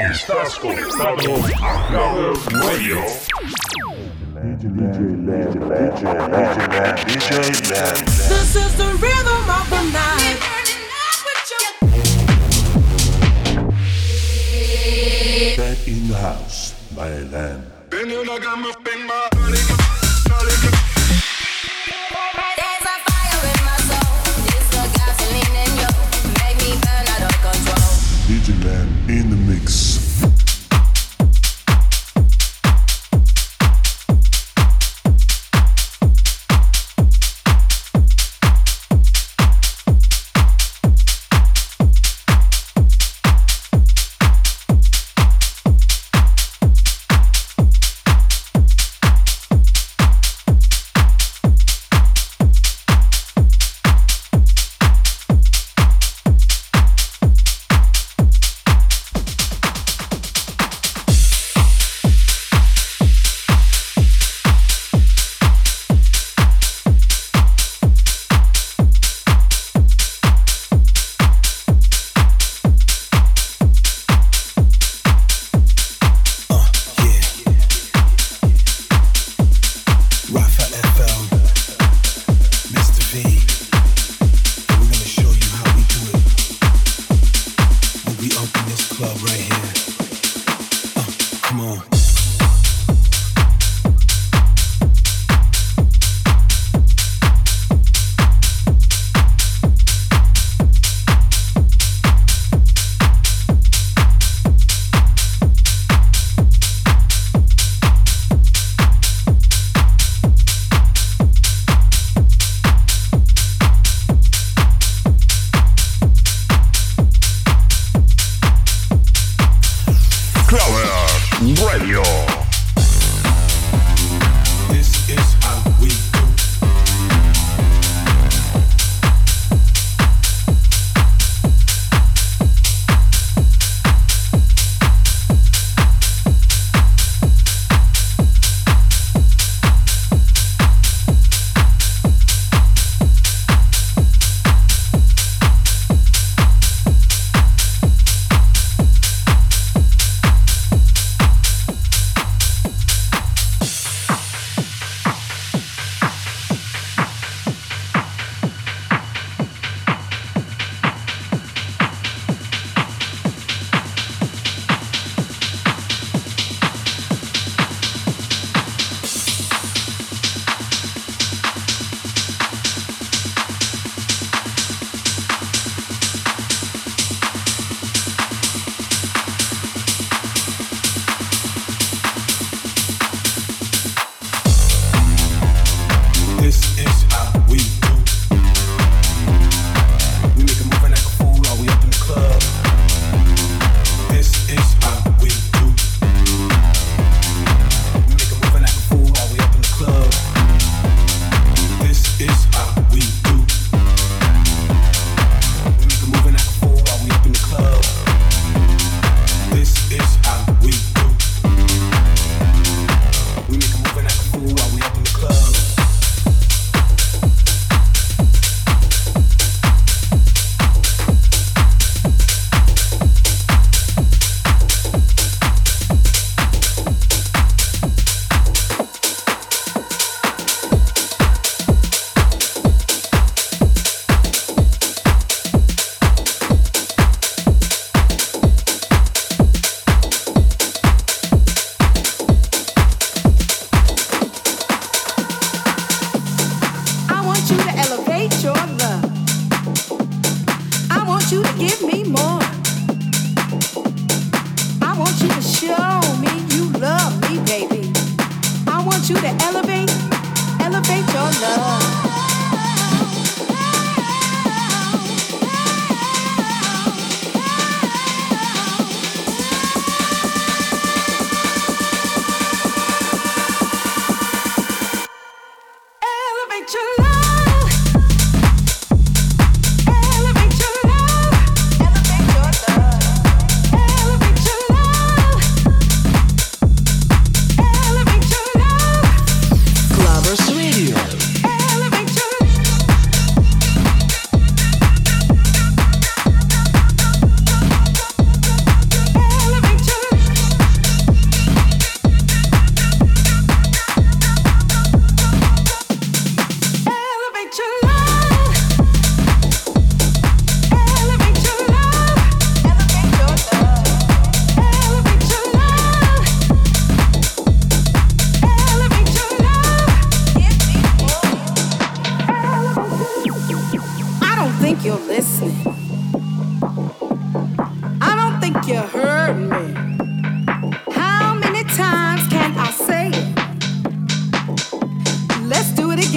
Estás conectado a Love Radio. DJ Land, DJ Land, DJ Land, DJ Land. This is the rhythm of the night. Back in the house, my land. Then you my.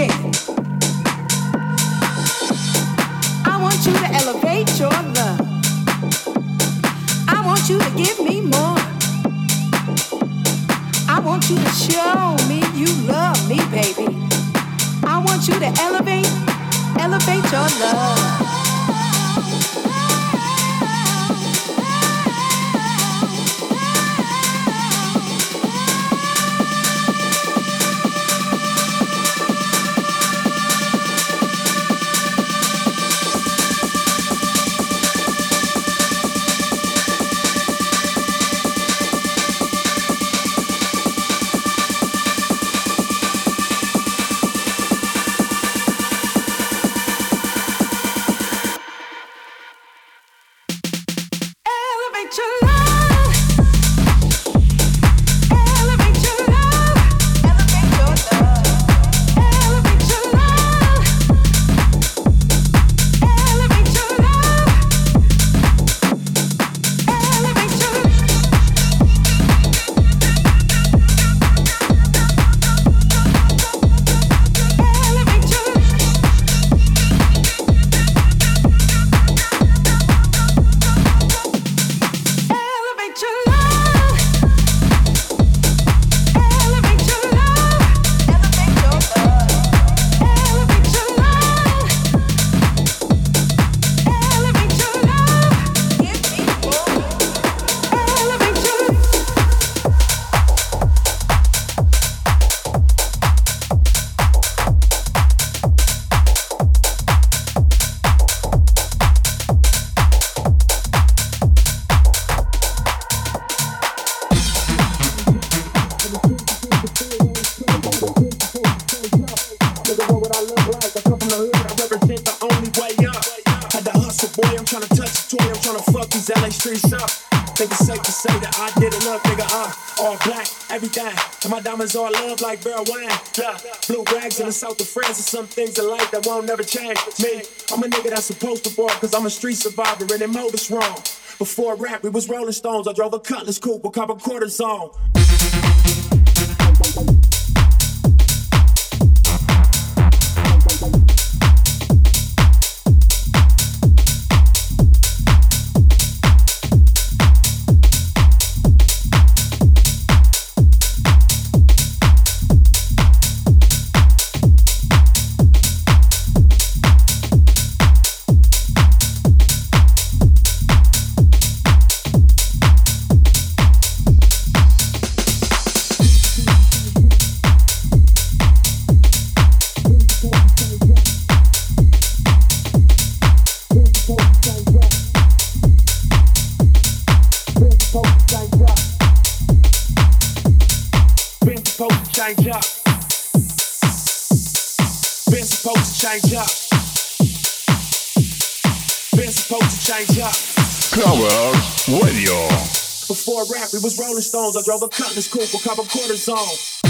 shit. And my diamonds all love like barrel wine. Yeah. Blue rags in the south of France and some things in life that won't never change. Me, I'm a nigga that's supposed to fall because I'm a street survivor and it mold wrong. Before rap, we was Rolling Stones. I drove a Cutlass coupe with copper quarters on. We was Rolling Stones. I drove a cutlass coupe with copper cortisone.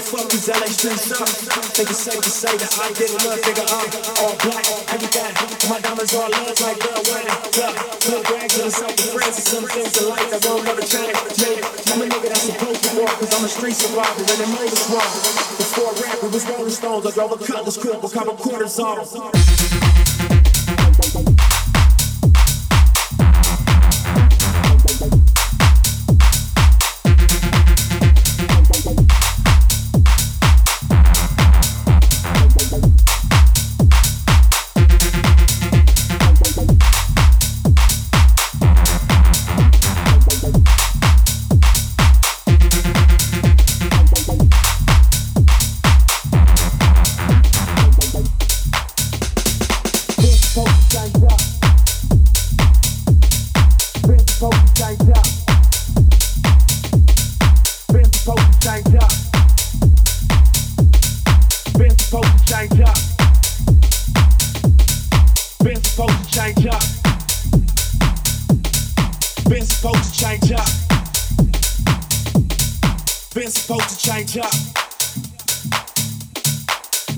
Fuck these LA streets. Think it's safe to say that I did enough, nigga. I'm all black, everything. My diamonds all love like real wine. Look, look, rags to the south of France. Some things in life that won't never change. I'm a nigga that's supposed to walk, cause I'm a street survivor, and it made us wrong. Before rap, it was Rolling Stones, I drove a cutlass crib, a couple quarters on.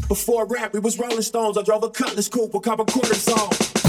Before rap, we was Rolling Stones. I drove a Cutlass coupe with copper quarters on.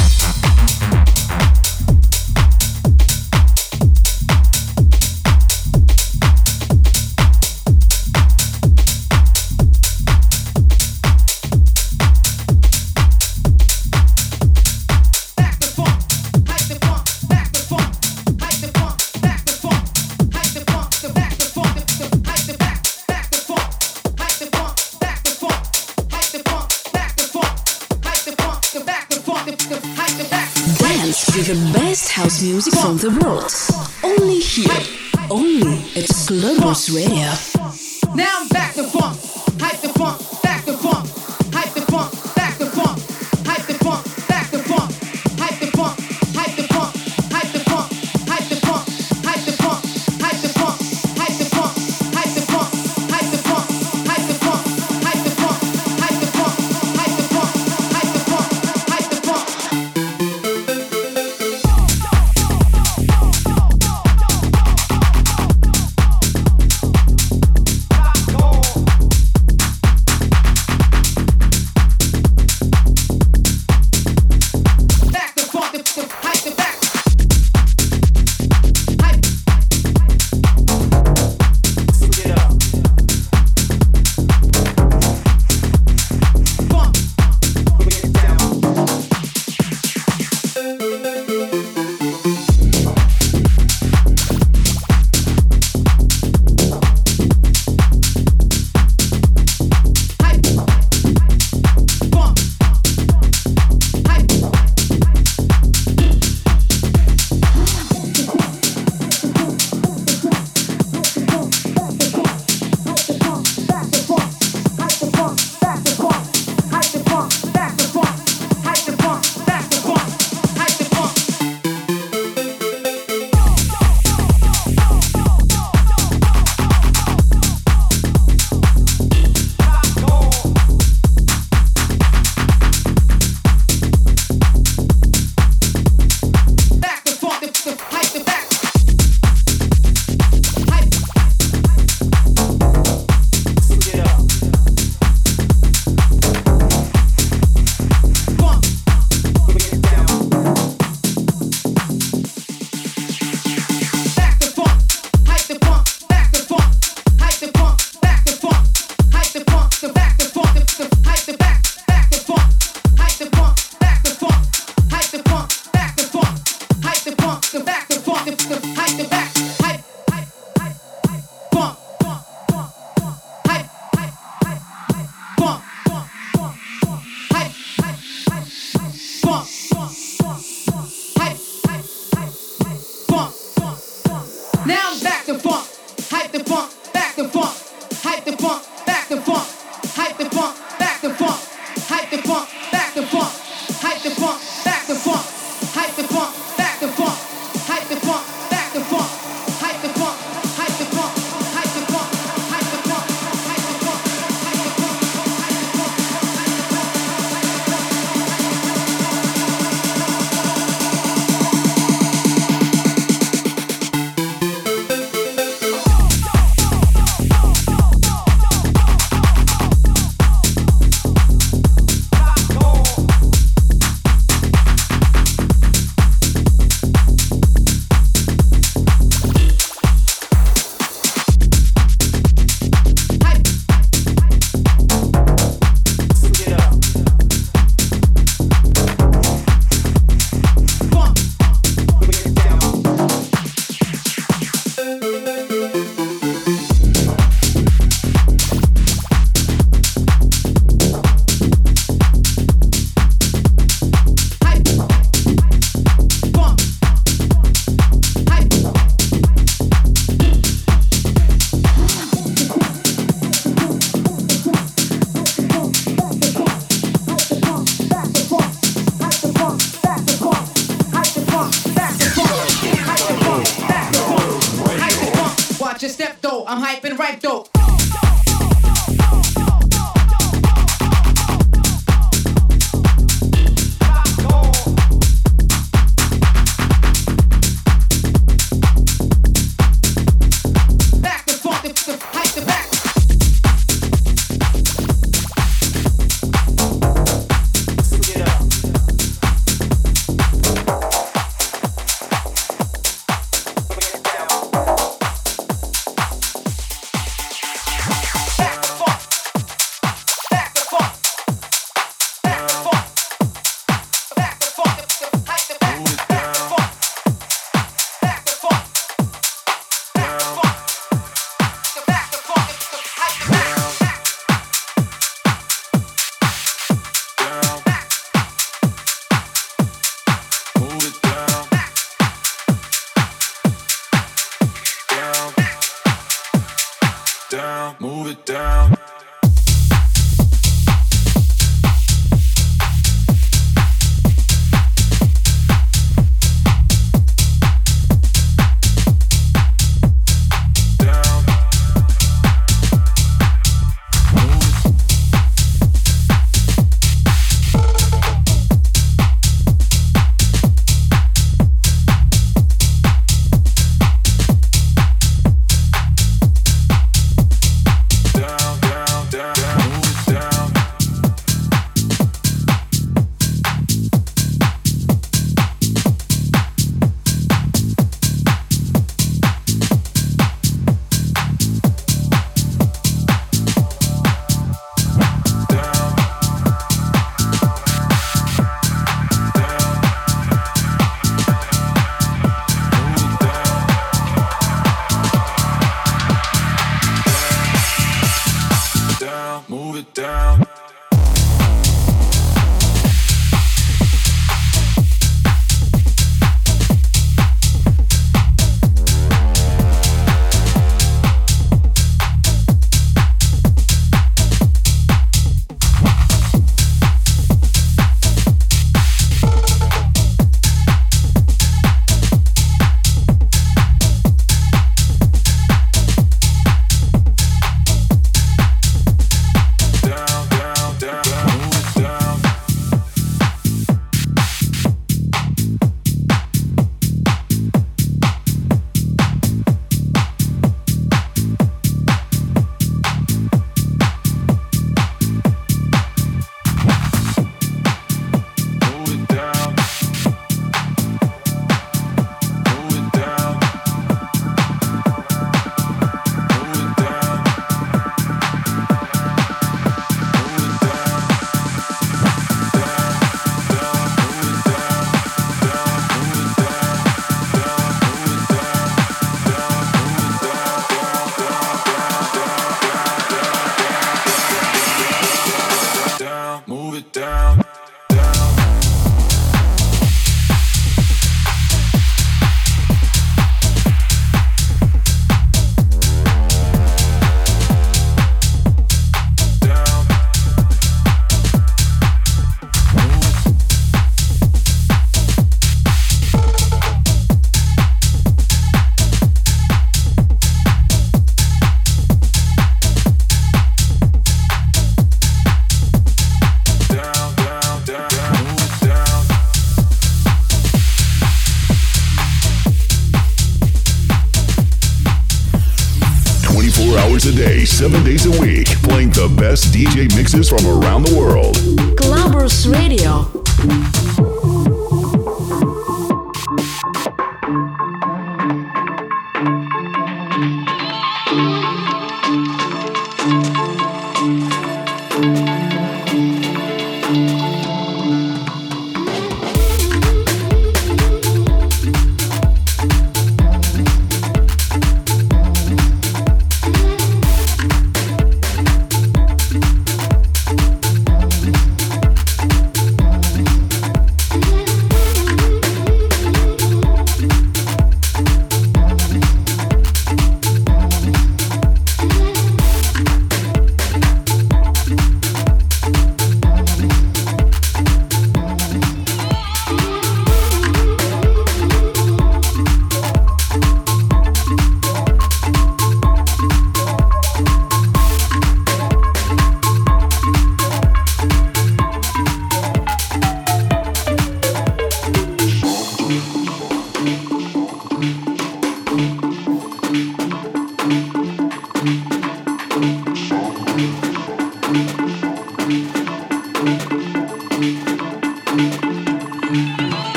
Mixes from around the world.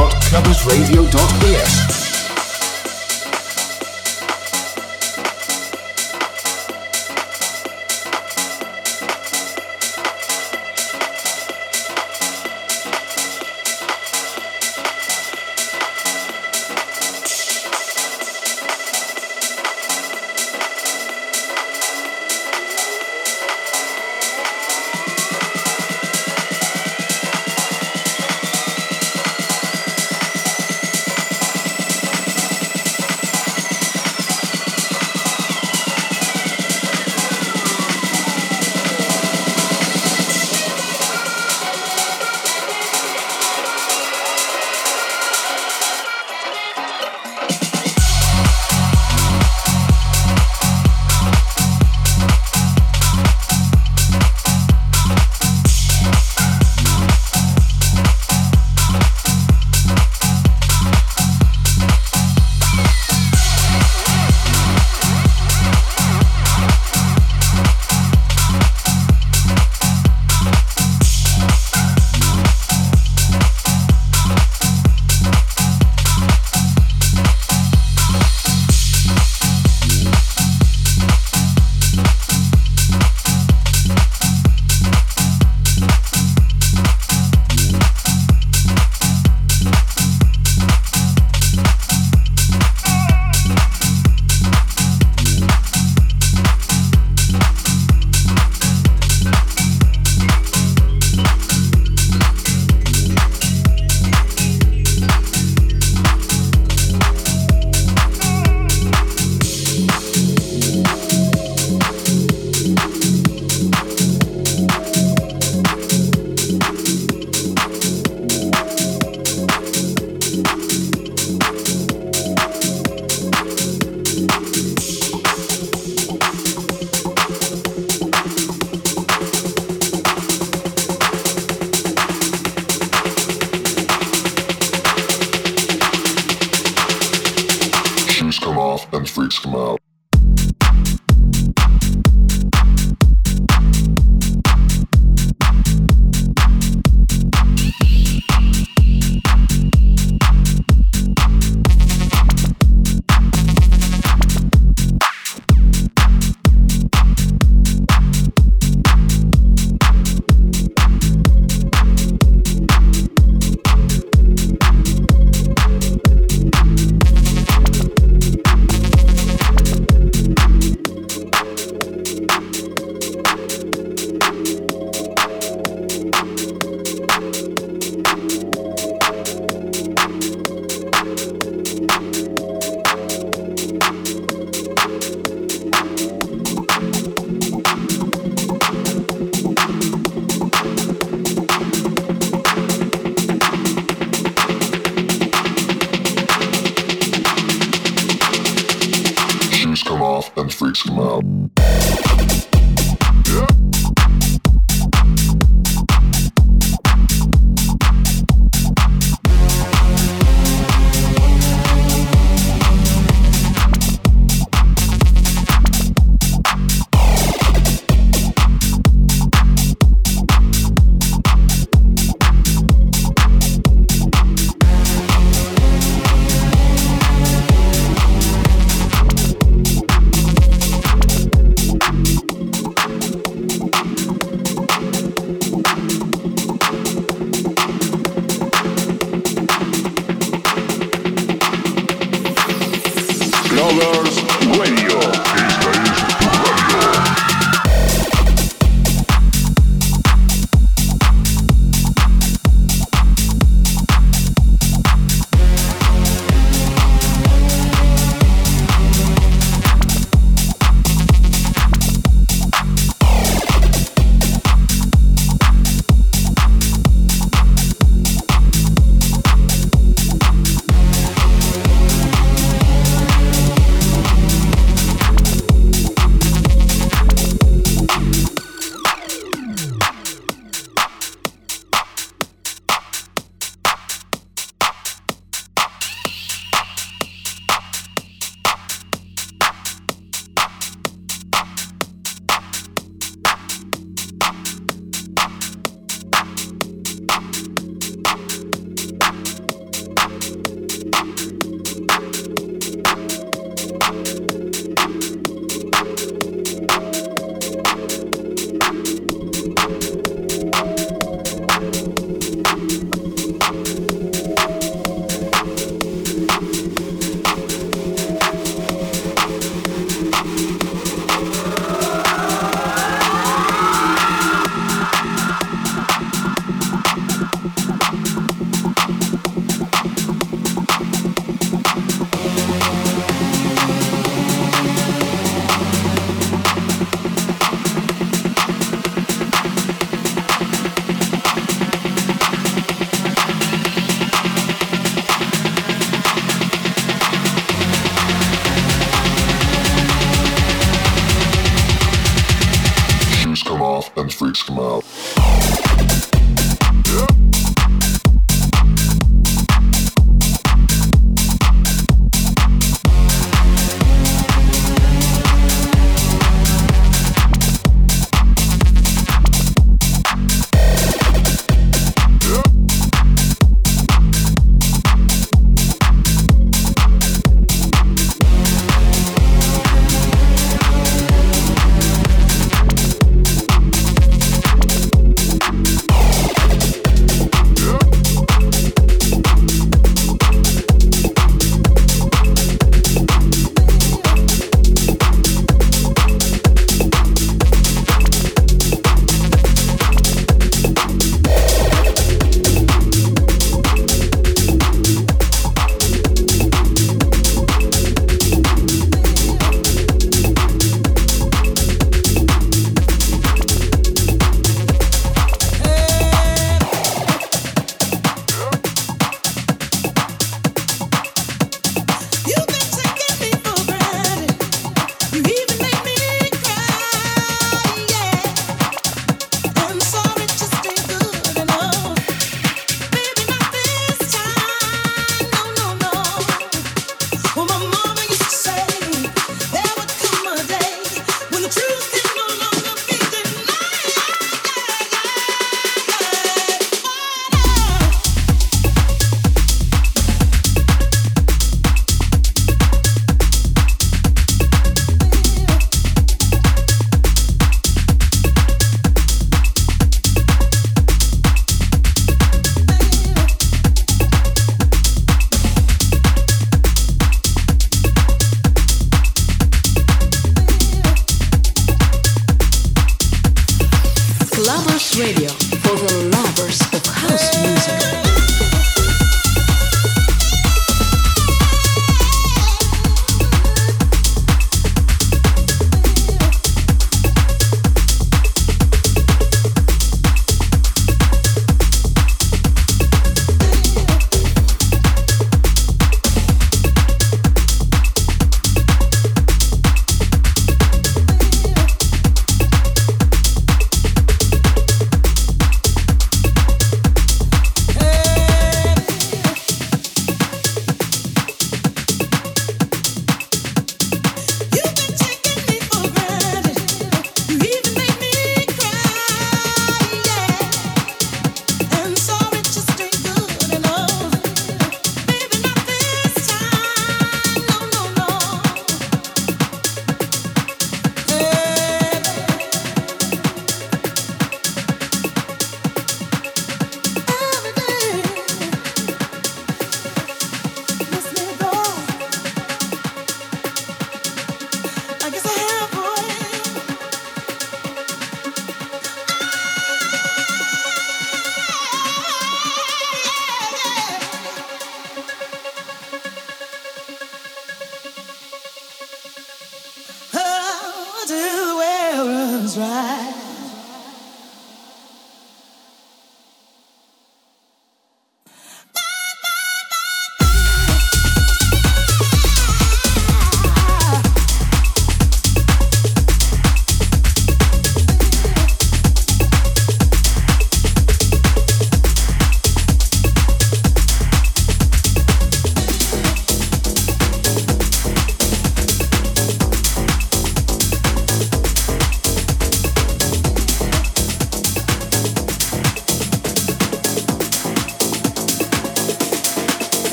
www.clubbersradio.es.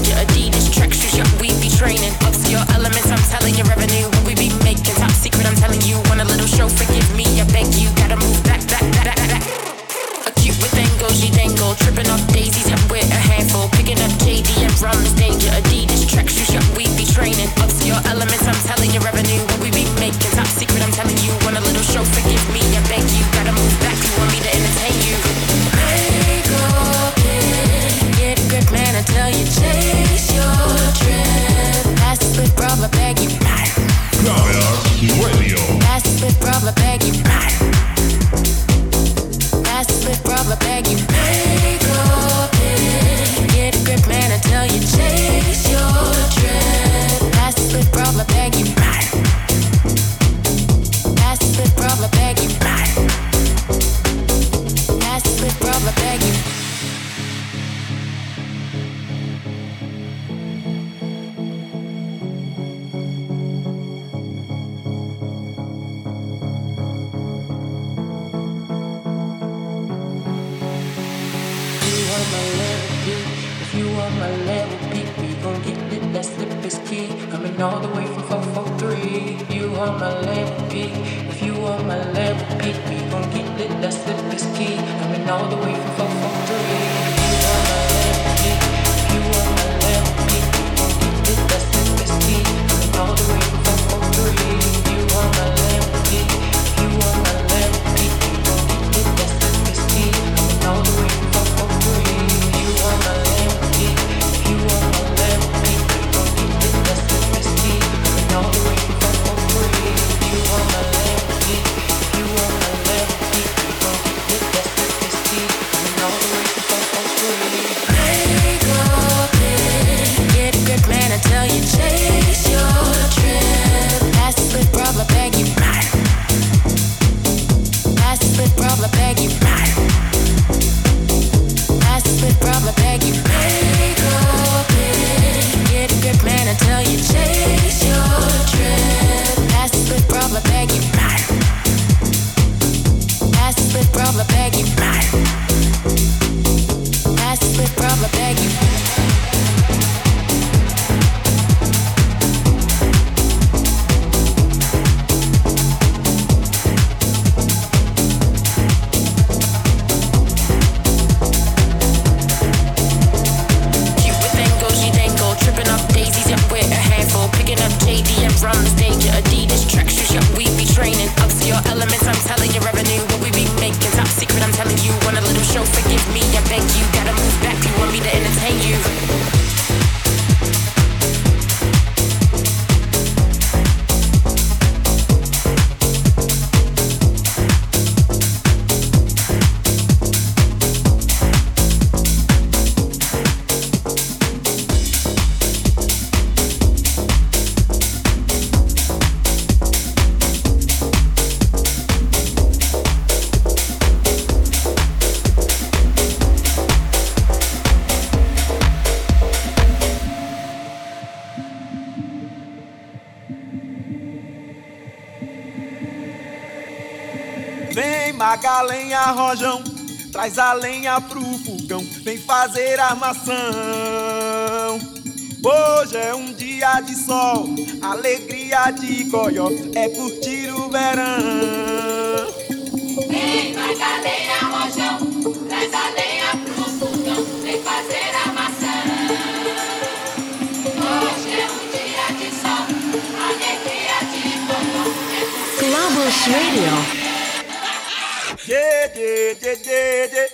make it a rojão, traz a lenha pro fogão, vem fazer armação. Hoje é um dia de sol, alegria de goió, é curtir o verão. Vem, traz a lenha, rojão, traz a lenha pro fogão, vem fazer a maçã. Hoje é um dia de sol, alegria de goió, é curtir o verão. Globus Radio. de de de de.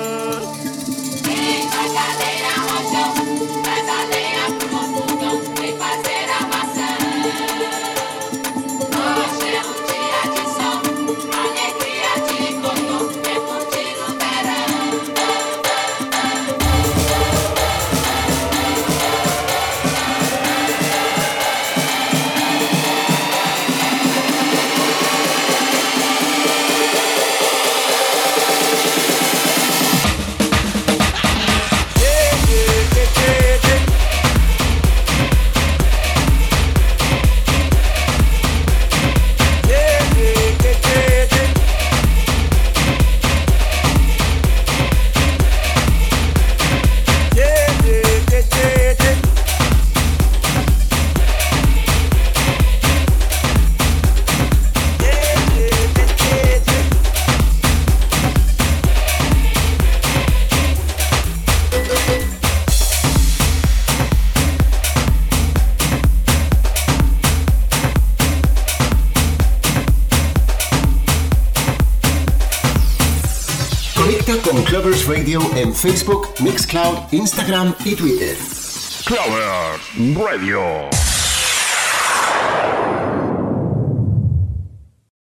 En Facebook, Mixcloud, Instagram y Twitter. Clover Radio.